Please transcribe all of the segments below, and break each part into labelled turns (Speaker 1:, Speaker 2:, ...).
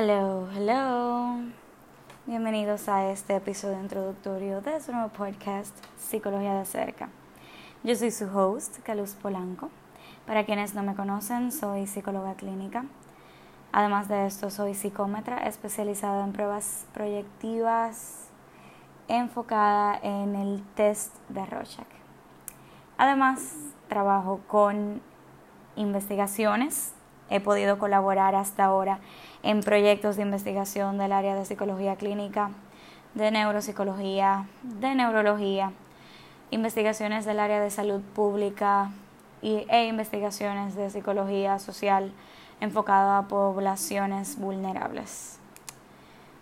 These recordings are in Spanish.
Speaker 1: Hello, hello. Bienvenidos a este episodio introductorio de su nuevo podcast Psicología de cerca. Yo soy su host, Caluz Polanco. Para quienes no me conocen, soy psicóloga clínica. Además de esto, soy psicómetra especializada en pruebas proyectivas enfocada en el test de Rorschach. Además, trabajo con investigaciones. He podido colaborar hasta ahora en proyectos de investigación del área de psicología clínica, de neuropsicología, de neurología, investigaciones del área de salud pública e investigaciones de psicología social enfocada a poblaciones vulnerables.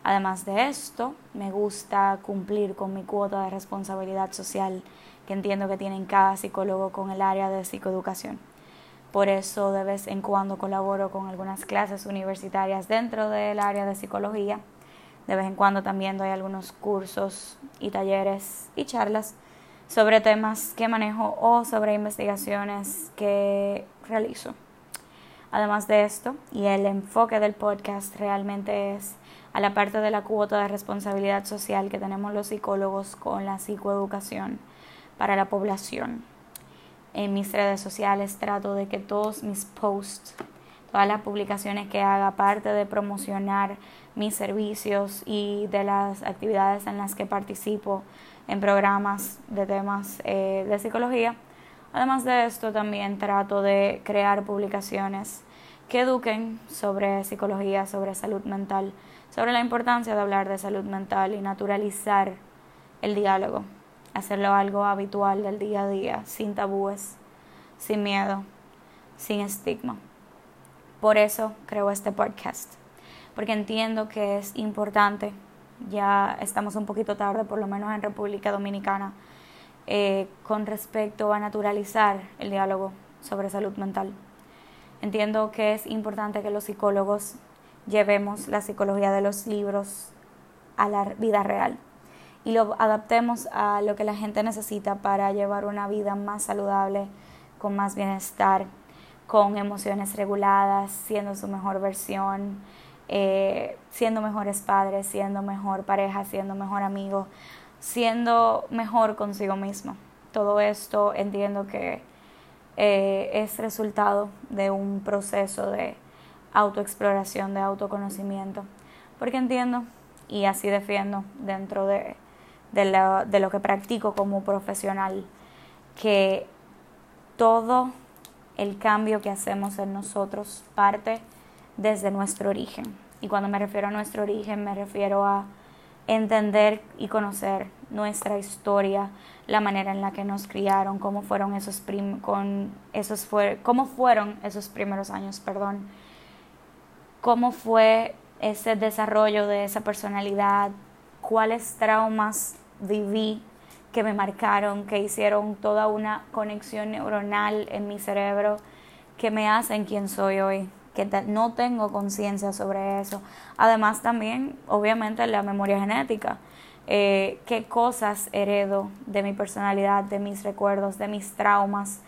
Speaker 1: Además de esto, me gusta cumplir con mi cuota de responsabilidad social que entiendo que tiene cada psicólogo con el área de psicoeducación. Por eso de vez en cuando colaboro con algunas clases universitarias dentro del área de psicología. De vez en cuando también doy algunos cursos y talleres y charlas sobre temas que manejo o sobre investigaciones que realizo. Además de esto, y el enfoque del podcast realmente es a la parte de la cuota de responsabilidad social que tenemos los psicólogos con la psicoeducación para la población. En mis redes sociales trato de que todos mis posts, todas las publicaciones que haga, aparte de promocionar mis servicios y de las actividades en las que participo en programas de temas eh, de psicología, además de esto también trato de crear publicaciones que eduquen sobre psicología, sobre salud mental, sobre la importancia de hablar de salud mental y naturalizar el diálogo hacerlo algo habitual del día a día, sin tabúes, sin miedo, sin estigma. Por eso creo este podcast, porque entiendo que es importante, ya estamos un poquito tarde, por lo menos en República Dominicana, eh, con respecto a naturalizar el diálogo sobre salud mental. Entiendo que es importante que los psicólogos llevemos la psicología de los libros a la vida real y lo adaptemos a lo que la gente necesita para llevar una vida más saludable, con más bienestar, con emociones reguladas, siendo su mejor versión, eh, siendo mejores padres, siendo mejor pareja, siendo mejor amigo, siendo mejor consigo mismo. Todo esto entiendo que eh, es resultado de un proceso de autoexploración, de autoconocimiento, porque entiendo y así defiendo dentro de de lo, de lo que practico como profesional, que todo el cambio que hacemos en nosotros parte desde nuestro origen. Y cuando me refiero a nuestro origen, me refiero a entender y conocer nuestra historia, la manera en la que nos criaron, cómo fueron esos con esos cómo fueron esos primeros años, perdón. Cómo fue ese desarrollo de esa personalidad, cuáles traumas viví que me marcaron, que hicieron toda una conexión neuronal en mi cerebro que me hacen quien soy hoy, que no tengo conciencia sobre eso. Además también, obviamente, la memoria genética. Eh, qué cosas heredo de mi personalidad, de mis recuerdos, de mis traumas,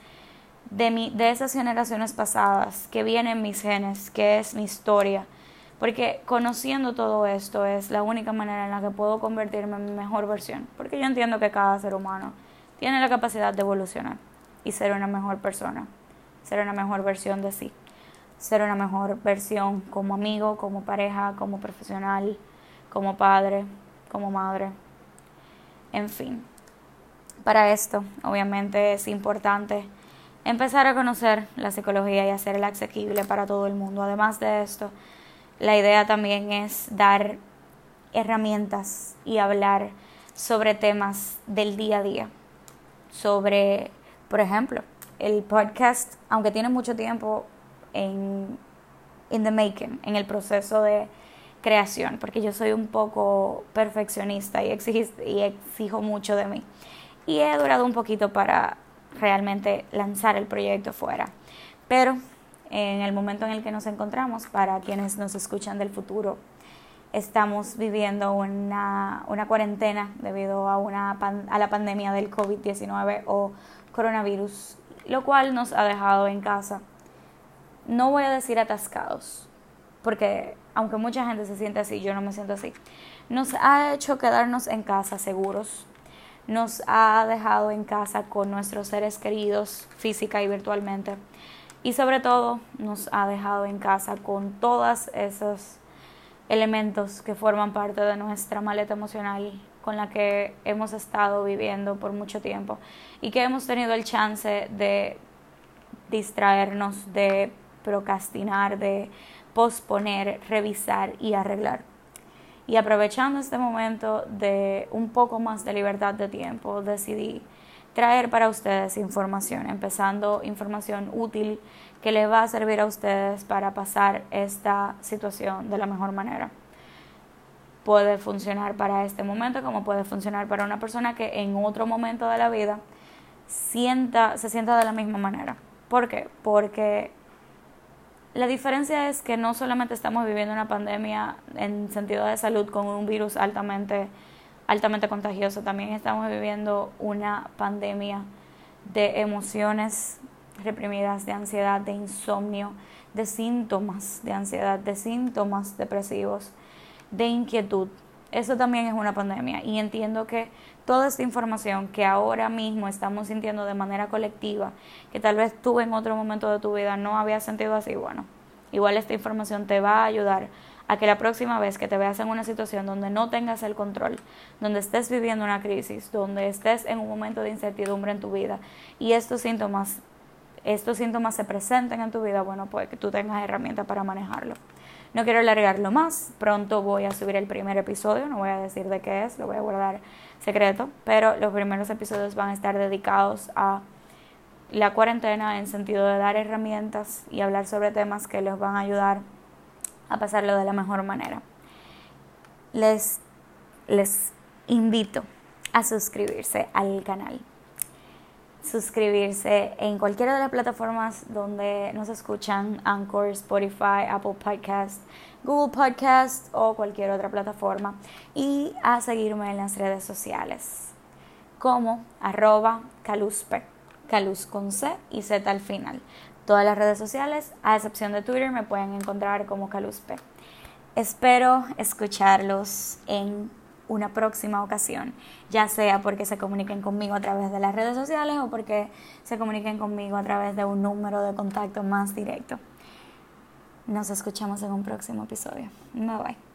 Speaker 1: de, mi, de esas generaciones pasadas, que vienen mis genes, que es mi historia porque conociendo todo esto es la única manera en la que puedo convertirme en mejor versión. Porque yo entiendo que cada ser humano tiene la capacidad de evolucionar y ser una mejor persona, ser una mejor versión de sí, ser una mejor versión como amigo, como pareja, como profesional, como padre, como madre. En fin, para esto obviamente es importante empezar a conocer la psicología y hacerla asequible para todo el mundo. Además de esto, la idea también es dar herramientas y hablar sobre temas del día a día. Sobre, por ejemplo, el podcast, aunque tiene mucho tiempo en in the making, en el proceso de creación, porque yo soy un poco perfeccionista y, y exijo mucho de mí. Y he durado un poquito para realmente lanzar el proyecto fuera. Pero en el momento en el que nos encontramos, para quienes nos escuchan del futuro, estamos viviendo una, una cuarentena debido a, una a la pandemia del COVID-19 o coronavirus, lo cual nos ha dejado en casa. No voy a decir atascados, porque aunque mucha gente se siente así, yo no me siento así, nos ha hecho quedarnos en casa seguros, nos ha dejado en casa con nuestros seres queridos física y virtualmente y sobre todo nos ha dejado en casa con todos esos elementos que forman parte de nuestra maleta emocional con la que hemos estado viviendo por mucho tiempo y que hemos tenido el chance de distraernos, de procrastinar, de posponer, revisar y arreglar. Y aprovechando este momento de un poco más de libertad de tiempo, decidí traer para ustedes información, empezando información útil que les va a servir a ustedes para pasar esta situación de la mejor manera. Puede funcionar para este momento como puede funcionar para una persona que en otro momento de la vida sienta, se sienta de la misma manera. ¿Por qué? Porque la diferencia es que no solamente estamos viviendo una pandemia en sentido de salud con un virus altamente, altamente contagioso, también estamos viviendo una pandemia de emociones reprimidas, de ansiedad, de insomnio, de síntomas de ansiedad, de síntomas depresivos, de inquietud. Eso también es una pandemia y entiendo que toda esta información que ahora mismo estamos sintiendo de manera colectiva, que tal vez tú en otro momento de tu vida no habías sentido así, bueno, igual esta información te va a ayudar a que la próxima vez que te veas en una situación donde no tengas el control, donde estés viviendo una crisis, donde estés en un momento de incertidumbre en tu vida y estos síntomas estos síntomas se presenten en tu vida, bueno, pues que tú tengas herramientas para manejarlo. No quiero alargarlo más, pronto voy a subir el primer episodio, no voy a decir de qué es, lo voy a guardar secreto, pero los primeros episodios van a estar dedicados a la cuarentena en sentido de dar herramientas y hablar sobre temas que les van a ayudar a pasarlo de la mejor manera. Les, les invito a suscribirse al canal. Suscribirse en cualquiera de las plataformas donde nos escuchan, Anchor, Spotify, Apple Podcast, Google Podcast o cualquier otra plataforma y a seguirme en las redes sociales como arroba caluspe, calus con C y Z al final. Todas las redes sociales, a excepción de Twitter, me pueden encontrar como caluspe. Espero escucharlos en una próxima ocasión, ya sea porque se comuniquen conmigo a través de las redes sociales o porque se comuniquen conmigo a través de un número de contacto más directo. Nos escuchamos en un próximo episodio. Bye bye.